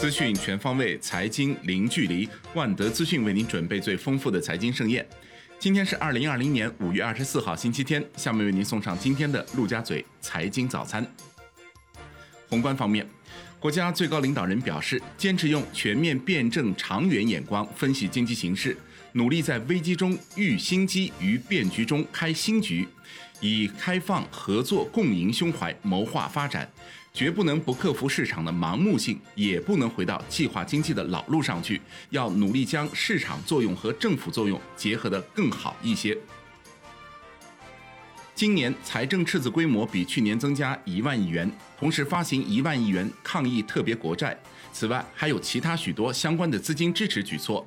资讯全方位，财经零距离。万德资讯为您准备最丰富的财经盛宴。今天是二零二零年五月二十四号，星期天。下面为您送上今天的陆家嘴财经早餐。宏观方面，国家最高领导人表示，坚持用全面辩证长远眼光分析经济形势，努力在危机中遇新机，于变局中开新局，以开放、合作、共赢胸怀谋划发展。绝不能不克服市场的盲目性，也不能回到计划经济的老路上去。要努力将市场作用和政府作用结合得更好一些。今年财政赤字规模比去年增加一万亿元，同时发行一万亿元抗疫特别国债。此外，还有其他许多相关的资金支持举措。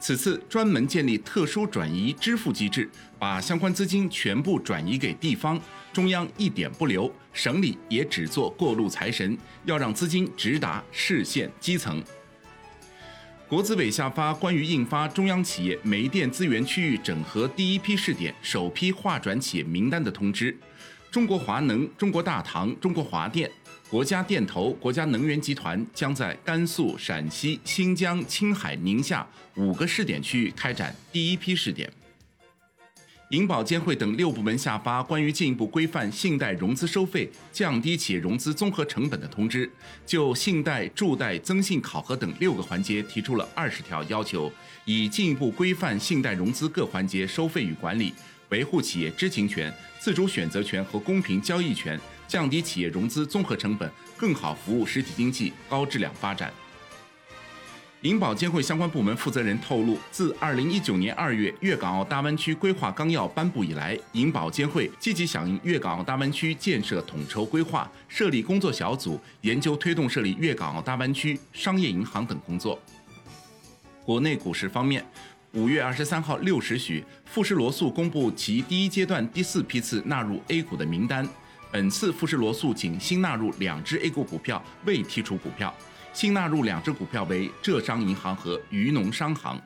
此次专门建立特殊转移支付机制，把相关资金全部转移给地方。中央一点不留，省里也只做过路财神，要让资金直达市县基层。国资委下发关于印发中央企业煤电资源区域整合第一批试点首批划转企业名单的通知，中国华能、中国大唐、中国华电、国家电投、国家能源集团将在甘肃、陕西、新疆、青海、宁夏五个试点区域开展第一批试点。银保监会等六部门下发关于进一步规范信贷融资收费、降低企业融资综合成本的通知，就信贷、助贷、增信考核等六个环节提出了二十条要求，以进一步规范信贷融资各环节收费与管理，维护企业知情权、自主选择权和公平交易权，降低企业融资综合成本，更好服务实体经济高质量发展。银保监会相关部门负责人透露，自二零一九年二月粤港澳大湾区规划纲要颁布以来，银保监会积极响应粤港澳大湾区建设统筹规划，设立工作小组，研究推动设立粤港澳大湾区商业银行等工作。国内股市方面，五月二十三号六时许，富时罗素公布其第一阶段第四批次纳入 A 股的名单，本次富时罗素仅新纳入两只 A 股股票，未剔除股票。新纳入两只股票为浙商银行和渝农商行。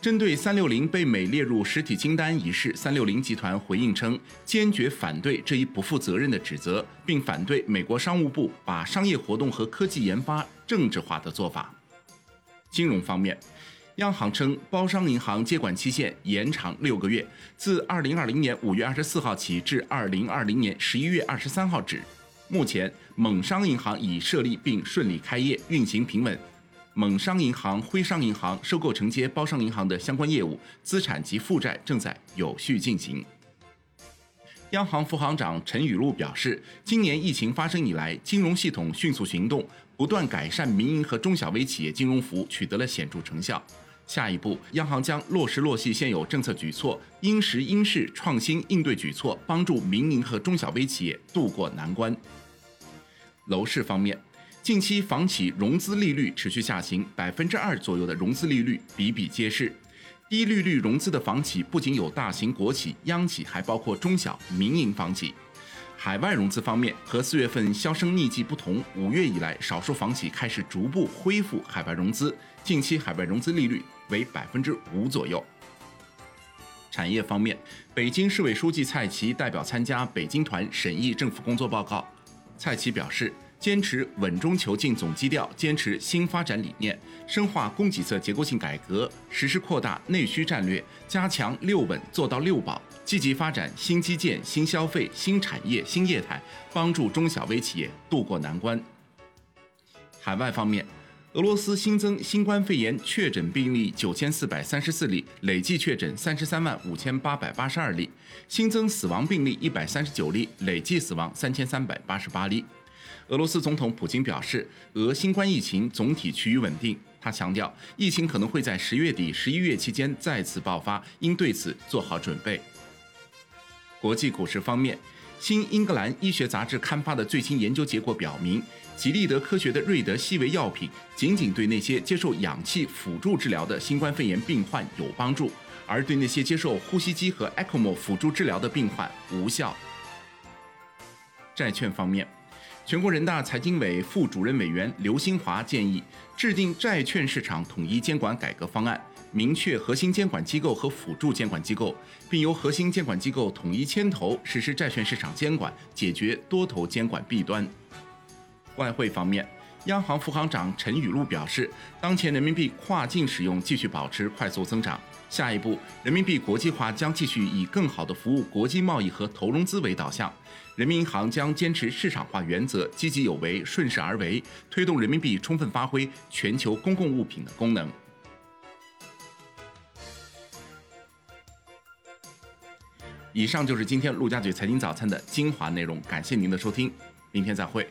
针对三六零被美列入实体清单一事，三六零集团回应称，坚决反对这一不负责任的指责，并反对美国商务部把商业活动和科技研发政治化的做法。金融方面，央行称，包商银行接管期限延长六个月，自二零二零年五月二十四号起至二零二零年十一月二十三号止。目前，蒙商银行已设立并顺利开业，运行平稳。蒙商银行、徽商银行收购承接包商银行的相关业务，资产及负债正在有序进行。央行副行长陈雨露表示，今年疫情发生以来，金融系统迅速行动，不断改善民营和中小微企业金融服务，取得了显著成效。下一步，央行将落实落细现有政策举措，因时因势创新应对举措，帮助民营和中小微企业渡过难关。楼市方面，近期房企融资利率持续下行，百分之二左右的融资利率比比皆是。低利率融资的房企不仅有大型国企、央企，还包括中小民营房企。海外融资方面，和四月份销声匿迹不同，五月以来，少数房企开始逐步恢复海外融资，近期海外融资利率为百分之五左右。产业方面，北京市委书记蔡奇代表参加北京团审议政府工作报告。蔡奇表示，坚持稳中求进总基调，坚持新发展理念，深化供给侧结构性改革，实施扩大内需战略，加强六稳做到六保，积极发展新基建、新消费、新产业、新业态，帮助中小微企业渡过难关。海外方面。俄罗斯新增新冠肺炎确诊病例九千四百三十四例，累计确诊三十三万五千八百八十二例，新增死亡病例一百三十九例，累计死亡三千三百八十八例。俄罗斯总统普京表示，俄新冠疫情总体趋于稳定。他强调，疫情可能会在十月底、十一月期间再次爆发，应对此做好准备。国际股市方面。新英格兰医学杂志刊发的最新研究结果表明，吉利德科学的瑞德西韦药品仅仅对那些接受氧气辅助治疗的新冠肺炎病患有帮助，而对那些接受呼吸机和 ECMO 辅助治疗的病患无效。债券方面。全国人大财经委副主任委员刘新华建议制定债券市场统一监管改革方案，明确核心监管机构和辅助监管机构，并由核心监管机构统一牵头实施债券市场监管，解决多头监管弊端。外汇方面，央行副行长陈雨露表示，当前人民币跨境使用继续保持快速增长，下一步人民币国际化将继续以更好的服务国际贸易和投融资为导向。人民银行将坚持市场化原则，积极有为、顺势而为，推动人民币充分发挥全球公共物品的功能。以上就是今天陆家嘴财经早餐的精华内容，感谢您的收听，明天再会。